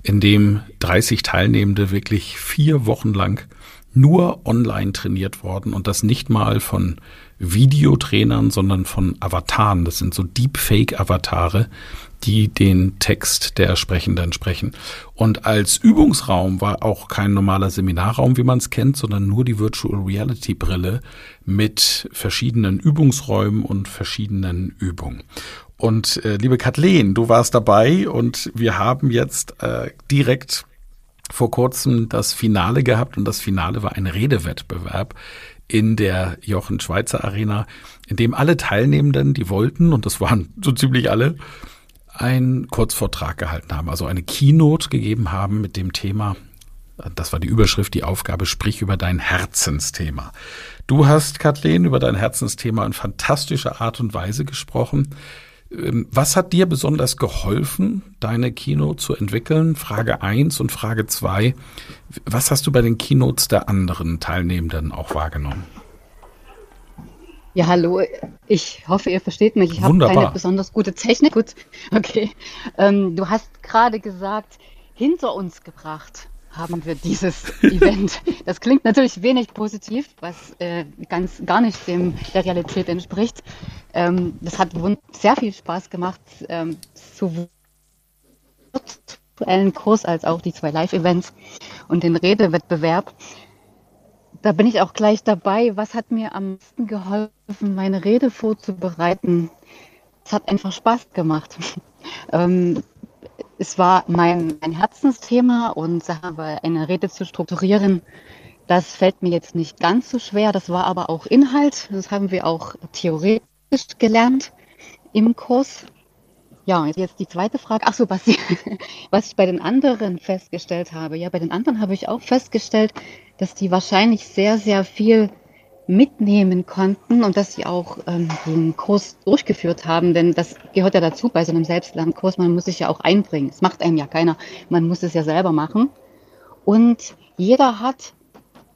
in dem 30 Teilnehmende wirklich vier Wochen lang nur online trainiert worden und das nicht mal von Videotrainern, sondern von Avataren. Das sind so Deepfake-Avatare, die den Text der Sprechenden sprechen. Und als Übungsraum war auch kein normaler Seminarraum, wie man es kennt, sondern nur die Virtual Reality Brille mit verschiedenen Übungsräumen und verschiedenen Übungen. Und äh, liebe Kathleen, du warst dabei und wir haben jetzt äh, direkt vor kurzem das Finale gehabt und das Finale war ein Redewettbewerb in der Jochen Schweizer Arena, in dem alle Teilnehmenden, die wollten, und das waren so ziemlich alle, einen Kurzvortrag gehalten haben, also eine Keynote gegeben haben mit dem Thema, das war die Überschrift, die Aufgabe, sprich über dein Herzensthema. Du hast, Kathleen, über dein Herzensthema in fantastischer Art und Weise gesprochen. Ähm, was hat dir besonders geholfen, deine Keynote zu entwickeln? Frage eins und Frage zwei. Was hast du bei den Keynotes der anderen Teilnehmenden auch wahrgenommen? Ja, hallo. Ich hoffe, ihr versteht mich. Ich habe keine besonders gute Technik. Gut, okay. Ähm, du hast gerade gesagt, hinter uns gebracht haben wir dieses Event. Das klingt natürlich wenig positiv, was äh, ganz gar nicht dem der Realität entspricht. Ähm, das hat sehr viel Spaß gemacht, ähm, sowohl virtuellen Kurs als auch die zwei Live-Events und den Redewettbewerb. Da bin ich auch gleich dabei. Was hat mir am meisten geholfen, meine Rede vorzubereiten? Es hat einfach Spaß gemacht. ähm, es war mein, mein Herzensthema und eine Rede zu strukturieren, das fällt mir jetzt nicht ganz so schwer. Das war aber auch Inhalt. Das haben wir auch theoretisch gelernt im Kurs. Ja, jetzt die zweite Frage. Ach so, was, was ich bei den anderen festgestellt habe. Ja, bei den anderen habe ich auch festgestellt, dass die wahrscheinlich sehr, sehr viel mitnehmen konnten und dass sie auch ähm, den Kurs durchgeführt haben, denn das gehört ja dazu bei so einem Selbstlernkurs. Man muss sich ja auch einbringen. Es macht einem ja keiner. Man muss es ja selber machen. Und jeder hat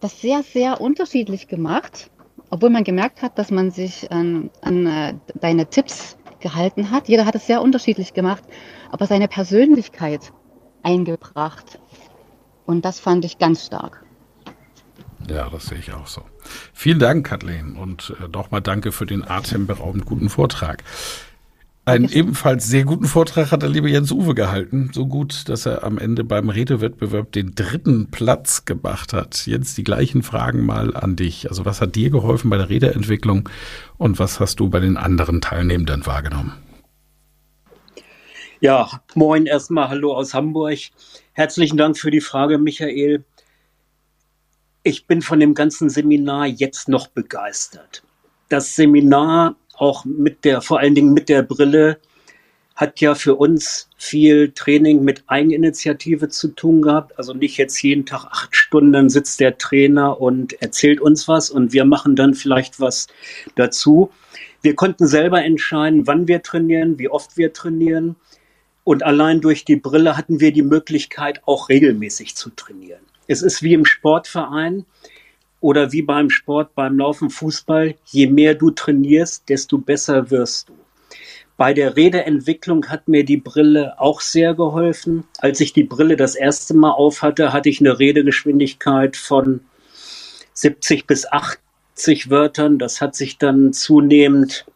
das sehr, sehr unterschiedlich gemacht, obwohl man gemerkt hat, dass man sich an, an äh, deine Tipps gehalten hat. Jeder hat es sehr unterschiedlich gemacht, aber seine Persönlichkeit eingebracht. Und das fand ich ganz stark. Ja, das sehe ich auch so. Vielen Dank, Kathleen, und äh, nochmal danke für den atemberaubend guten Vortrag. Einen ebenfalls sehr guten Vortrag hat der liebe Jens Uwe gehalten. So gut, dass er am Ende beim Redewettbewerb den dritten Platz gemacht hat. Jens, die gleichen Fragen mal an dich. Also was hat dir geholfen bei der Redeentwicklung und was hast du bei den anderen Teilnehmenden wahrgenommen? Ja, moin erstmal, hallo aus Hamburg. Herzlichen Dank für die Frage, Michael ich bin von dem ganzen Seminar jetzt noch begeistert. Das Seminar auch mit der, vor allen Dingen mit der Brille, hat ja für uns viel Training mit Eigeninitiative zu tun gehabt. Also nicht jetzt jeden Tag acht Stunden sitzt der Trainer und erzählt uns was und wir machen dann vielleicht was dazu. Wir konnten selber entscheiden, wann wir trainieren, wie oft wir trainieren. Und allein durch die Brille hatten wir die Möglichkeit, auch regelmäßig zu trainieren. Es ist wie im Sportverein oder wie beim Sport, beim Laufen, Fußball. Je mehr du trainierst, desto besser wirst du. Bei der Redeentwicklung hat mir die Brille auch sehr geholfen. Als ich die Brille das erste Mal auf hatte, hatte ich eine Redegeschwindigkeit von 70 bis 80 Wörtern. Das hat sich dann zunehmend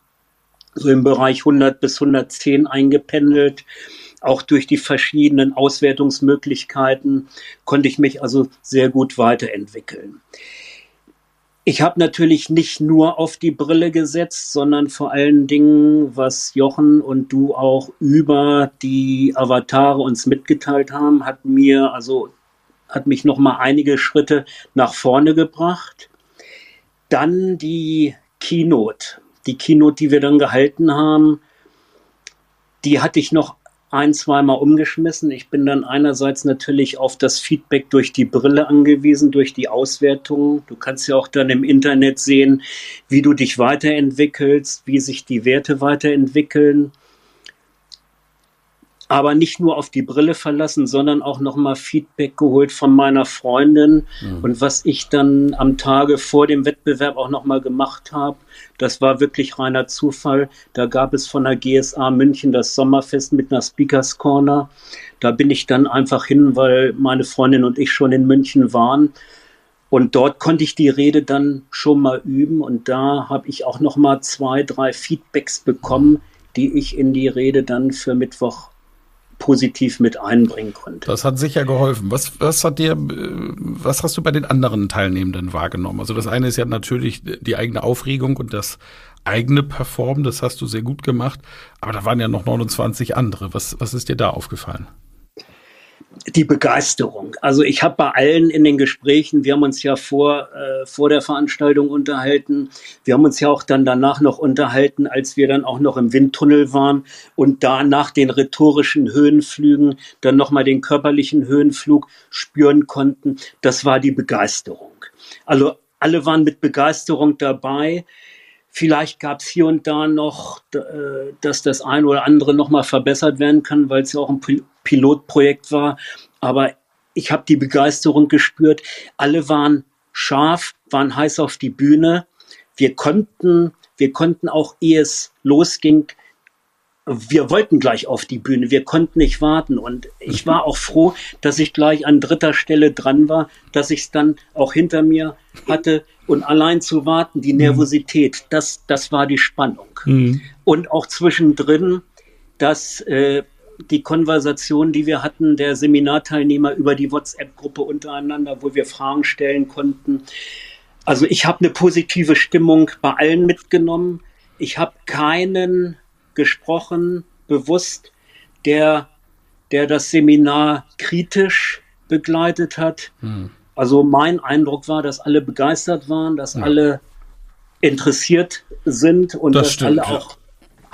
so im Bereich 100 bis 110 eingependelt auch durch die verschiedenen Auswertungsmöglichkeiten konnte ich mich also sehr gut weiterentwickeln. Ich habe natürlich nicht nur auf die Brille gesetzt, sondern vor allen Dingen, was Jochen und du auch über die Avatare uns mitgeteilt haben, hat mir also hat mich noch mal einige Schritte nach vorne gebracht. Dann die Keynote, die Keynote, die wir dann gehalten haben, die hatte ich noch ein, zweimal umgeschmissen. Ich bin dann einerseits natürlich auf das Feedback durch die Brille angewiesen, durch die Auswertungen. Du kannst ja auch dann im Internet sehen, wie du dich weiterentwickelst, wie sich die Werte weiterentwickeln aber nicht nur auf die Brille verlassen, sondern auch nochmal Feedback geholt von meiner Freundin. Mhm. Und was ich dann am Tage vor dem Wettbewerb auch nochmal gemacht habe, das war wirklich reiner Zufall. Da gab es von der GSA München das Sommerfest mit einer Speakers Corner. Da bin ich dann einfach hin, weil meine Freundin und ich schon in München waren. Und dort konnte ich die Rede dann schon mal üben. Und da habe ich auch nochmal zwei, drei Feedbacks bekommen, die ich in die Rede dann für Mittwoch positiv mit einbringen konnte. Das hat sicher geholfen. Was, was hat dir, was hast du bei den anderen Teilnehmenden wahrgenommen? Also das eine ist ja natürlich die eigene Aufregung und das eigene Performen, das hast du sehr gut gemacht. Aber da waren ja noch 29 andere. Was, was ist dir da aufgefallen? Die Begeisterung. Also ich habe bei allen in den Gesprächen, wir haben uns ja vor, äh, vor der Veranstaltung unterhalten, wir haben uns ja auch dann danach noch unterhalten, als wir dann auch noch im Windtunnel waren und da nach den rhetorischen Höhenflügen dann nochmal den körperlichen Höhenflug spüren konnten. Das war die Begeisterung. Also alle waren mit Begeisterung dabei. Vielleicht gab es hier und da noch, äh, dass das ein oder andere nochmal verbessert werden kann, weil es ja auch ein Pilotprojekt war. Aber ich habe die Begeisterung gespürt. Alle waren scharf, waren heiß auf die Bühne. Wir konnten, wir konnten auch, ehe es losging, wir wollten gleich auf die Bühne, wir konnten nicht warten. Und ich war auch froh, dass ich gleich an dritter Stelle dran war, dass ich es dann auch hinter mir hatte. Und allein zu warten, die Nervosität, das, das war die Spannung. Mhm. Und auch zwischendrin, dass äh, die Konversation, die wir hatten, der Seminarteilnehmer über die WhatsApp-Gruppe untereinander, wo wir Fragen stellen konnten. Also ich habe eine positive Stimmung bei allen mitgenommen. Ich habe keinen gesprochen, bewusst, der, der das Seminar kritisch begleitet hat. Hm. Also mein Eindruck war, dass alle begeistert waren, dass ja. alle interessiert sind und das dass stimmt, alle auch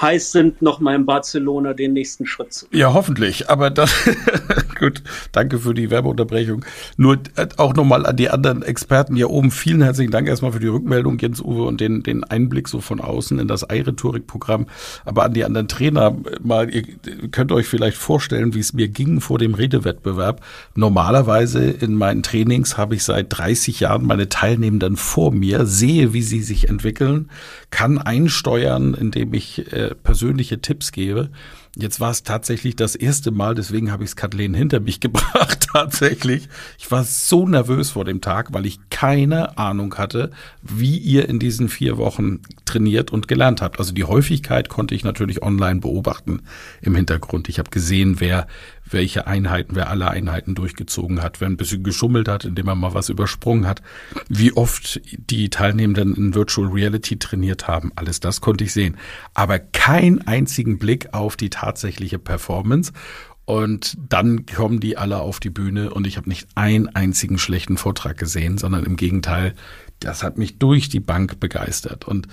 heiß sind, nochmal in Barcelona den nächsten Schritt zu gehen. Ja, hoffentlich. Aber das, gut, danke für die Werbeunterbrechung. Nur äh, auch nochmal an die anderen Experten hier oben. Vielen herzlichen Dank erstmal für die Rückmeldung, Jens Uwe, und den, den Einblick so von außen in das Ei-Rhetorik-Programm. Aber an die anderen Trainer mal, ihr könnt euch vielleicht vorstellen, wie es mir ging vor dem Redewettbewerb. Normalerweise in meinen Trainings habe ich seit 30 Jahren meine Teilnehmenden vor mir, sehe, wie sie sich entwickeln, kann einsteuern, indem ich äh, persönliche Tipps gebe. Jetzt war es tatsächlich das erste Mal, deswegen habe ich es Kathleen hinter mich gebracht, tatsächlich. Ich war so nervös vor dem Tag, weil ich keine Ahnung hatte, wie ihr in diesen vier Wochen trainiert und gelernt habt. Also die Häufigkeit konnte ich natürlich online beobachten im Hintergrund. Ich habe gesehen, wer welche Einheiten, wer alle Einheiten durchgezogen hat, wer ein bisschen geschummelt hat, indem er mal was übersprungen hat, wie oft die Teilnehmenden in Virtual Reality trainiert haben. Alles das konnte ich sehen. Aber keinen einzigen Blick auf die tatsächliche Performance. Und dann kommen die alle auf die Bühne und ich habe nicht einen einzigen schlechten Vortrag gesehen, sondern im Gegenteil, das hat mich durch die Bank begeistert. Und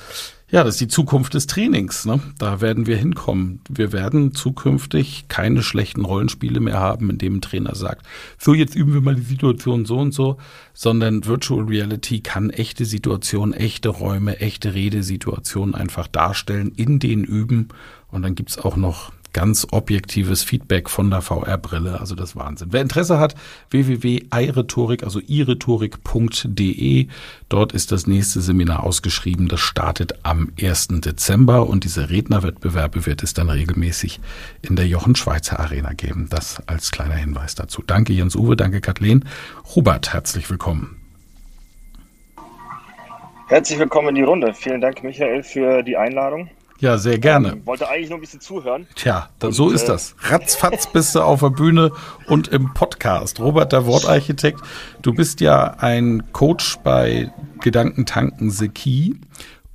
ja, das ist die Zukunft des Trainings. Ne? Da werden wir hinkommen. Wir werden zukünftig keine schlechten Rollenspiele mehr haben, in dem ein Trainer sagt, so jetzt üben wir mal die Situation so und so, sondern Virtual Reality kann echte Situationen, echte Räume, echte Redesituationen einfach darstellen, in denen üben. Und dann gibt's auch noch ganz objektives Feedback von der VR-Brille. Also das Wahnsinn. Wer Interesse hat, www.irhetorik, also irhetorik.de. Dort ist das nächste Seminar ausgeschrieben. Das startet am 1. Dezember und diese Rednerwettbewerbe wird es dann regelmäßig in der Jochen Schweizer Arena geben. Das als kleiner Hinweis dazu. Danke Jens Uwe, danke Kathleen. Robert, herzlich willkommen. Herzlich willkommen in die Runde. Vielen Dank, Michael, für die Einladung. Ja, sehr gerne. Ähm, wollte eigentlich nur ein bisschen zuhören. Tja, da, so ist äh, das. Ratzfatz bist du auf der Bühne und im Podcast. Robert, der Wortarchitekt, du bist ja ein Coach bei Gedankentanken Seki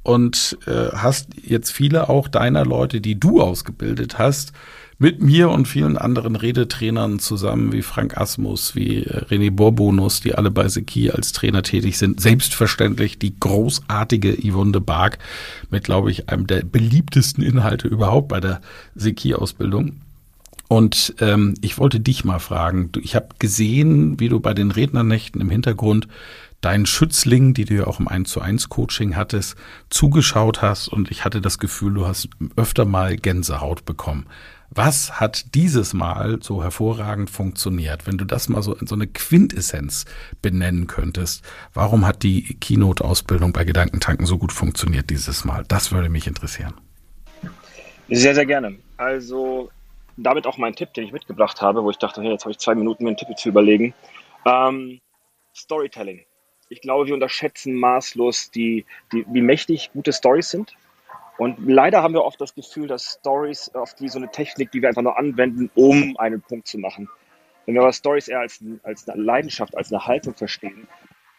und äh, hast jetzt viele auch deiner Leute, die du ausgebildet hast, mit mir und vielen anderen Redetrainern zusammen, wie Frank Asmus, wie äh, René Borbonus, die alle bei Seki als Trainer tätig sind. Selbstverständlich die großartige Yvonne de Barg mit, glaube ich, einem der beliebtesten Inhalte überhaupt bei der Seki-Ausbildung. Und ähm, ich wollte dich mal fragen, ich habe gesehen, wie du bei den Rednernächten im Hintergrund deinen Schützling, die du ja auch im 1 zu 1 Coaching hattest, zugeschaut hast und ich hatte das Gefühl, du hast öfter mal Gänsehaut bekommen. Was hat dieses Mal so hervorragend funktioniert? Wenn du das mal so in so eine Quintessenz benennen könntest, warum hat die Keynote-Ausbildung bei Gedankentanken so gut funktioniert dieses Mal? Das würde mich interessieren. Sehr, sehr gerne. Also damit auch mein Tipp, den ich mitgebracht habe, wo ich dachte, hey, jetzt habe ich zwei Minuten, mir einen Tipp zu überlegen. Ähm, Storytelling. Ich glaube, wir unterschätzen maßlos, die, die, wie mächtig gute Stories sind und leider haben wir oft das Gefühl, dass Stories oft wie so eine Technik, die wir einfach nur anwenden, um einen Punkt zu machen. Wenn wir aber Stories eher als, als eine Leidenschaft, als eine Haltung verstehen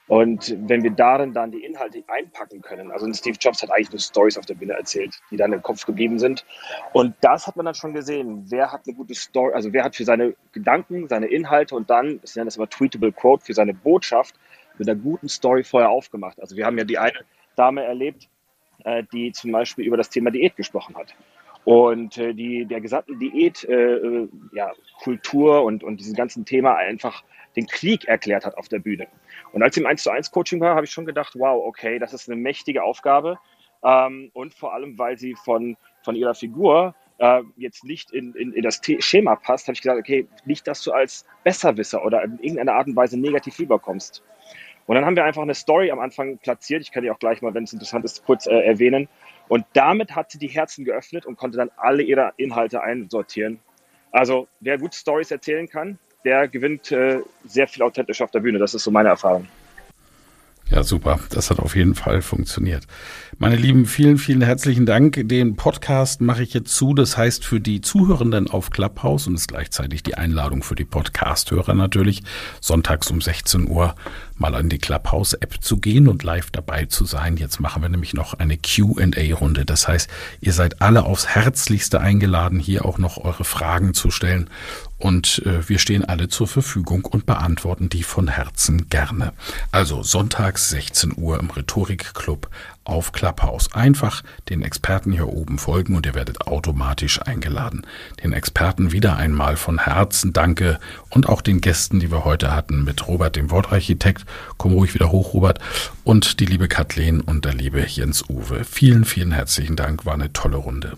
und wenn wir darin dann die Inhalte einpacken können, also Steve Jobs hat eigentlich nur Stories auf der Bühne erzählt, die dann im Kopf geblieben sind. Und das hat man dann schon gesehen. Wer hat eine gute Story, also wer hat für seine Gedanken, seine Inhalte und dann, ich nenne das immer Tweetable Quote, für seine Botschaft mit einer guten Story vorher aufgemacht. Also wir haben ja die eine Dame erlebt, äh, die zum Beispiel über das Thema Diät gesprochen hat. Und äh, die der gesamten Diät, äh, äh, ja, Kultur und, und diesem ganzen Thema einfach den Krieg erklärt hat auf der Bühne. Und als ich im 1 zu 1 Coaching war, habe ich schon gedacht, wow, okay, das ist eine mächtige Aufgabe. Ähm, und vor allem, weil sie von, von ihrer Figur äh, jetzt nicht in, in, in das Schema passt, habe ich gesagt, okay, nicht, dass du als Besserwisser oder in irgendeiner Art und Weise negativ rüberkommst. Und dann haben wir einfach eine Story am Anfang platziert. Ich kann die auch gleich mal, wenn es interessant ist, kurz äh, erwähnen. Und damit hat sie die Herzen geöffnet und konnte dann alle ihre Inhalte einsortieren. Also wer gut Stories erzählen kann, der gewinnt äh, sehr viel authentisch auf der Bühne. Das ist so meine Erfahrung. Ja, super. Das hat auf jeden Fall funktioniert. Meine Lieben, vielen, vielen herzlichen Dank. Den Podcast mache ich jetzt zu. Das heißt für die Zuhörenden auf Clubhouse und ist gleichzeitig die Einladung für die Podcast-Hörer natürlich, sonntags um 16 Uhr mal an die Clubhouse-App zu gehen und live dabei zu sein. Jetzt machen wir nämlich noch eine Q&A-Runde. Das heißt, ihr seid alle aufs Herzlichste eingeladen, hier auch noch eure Fragen zu stellen und äh, wir stehen alle zur Verfügung und beantworten die von Herzen gerne. Also sonntags 16 Uhr im Rhetorikclub auf Clubhouse. Einfach den Experten hier oben folgen und ihr werdet automatisch eingeladen. Den Experten wieder einmal von Herzen danke und auch den Gästen, die wir heute hatten mit Robert, dem Wortarchitekt. Komm ruhig wieder hoch, Robert. Und die liebe Kathleen und der liebe Jens Uwe. Vielen, vielen herzlichen Dank. War eine tolle Runde.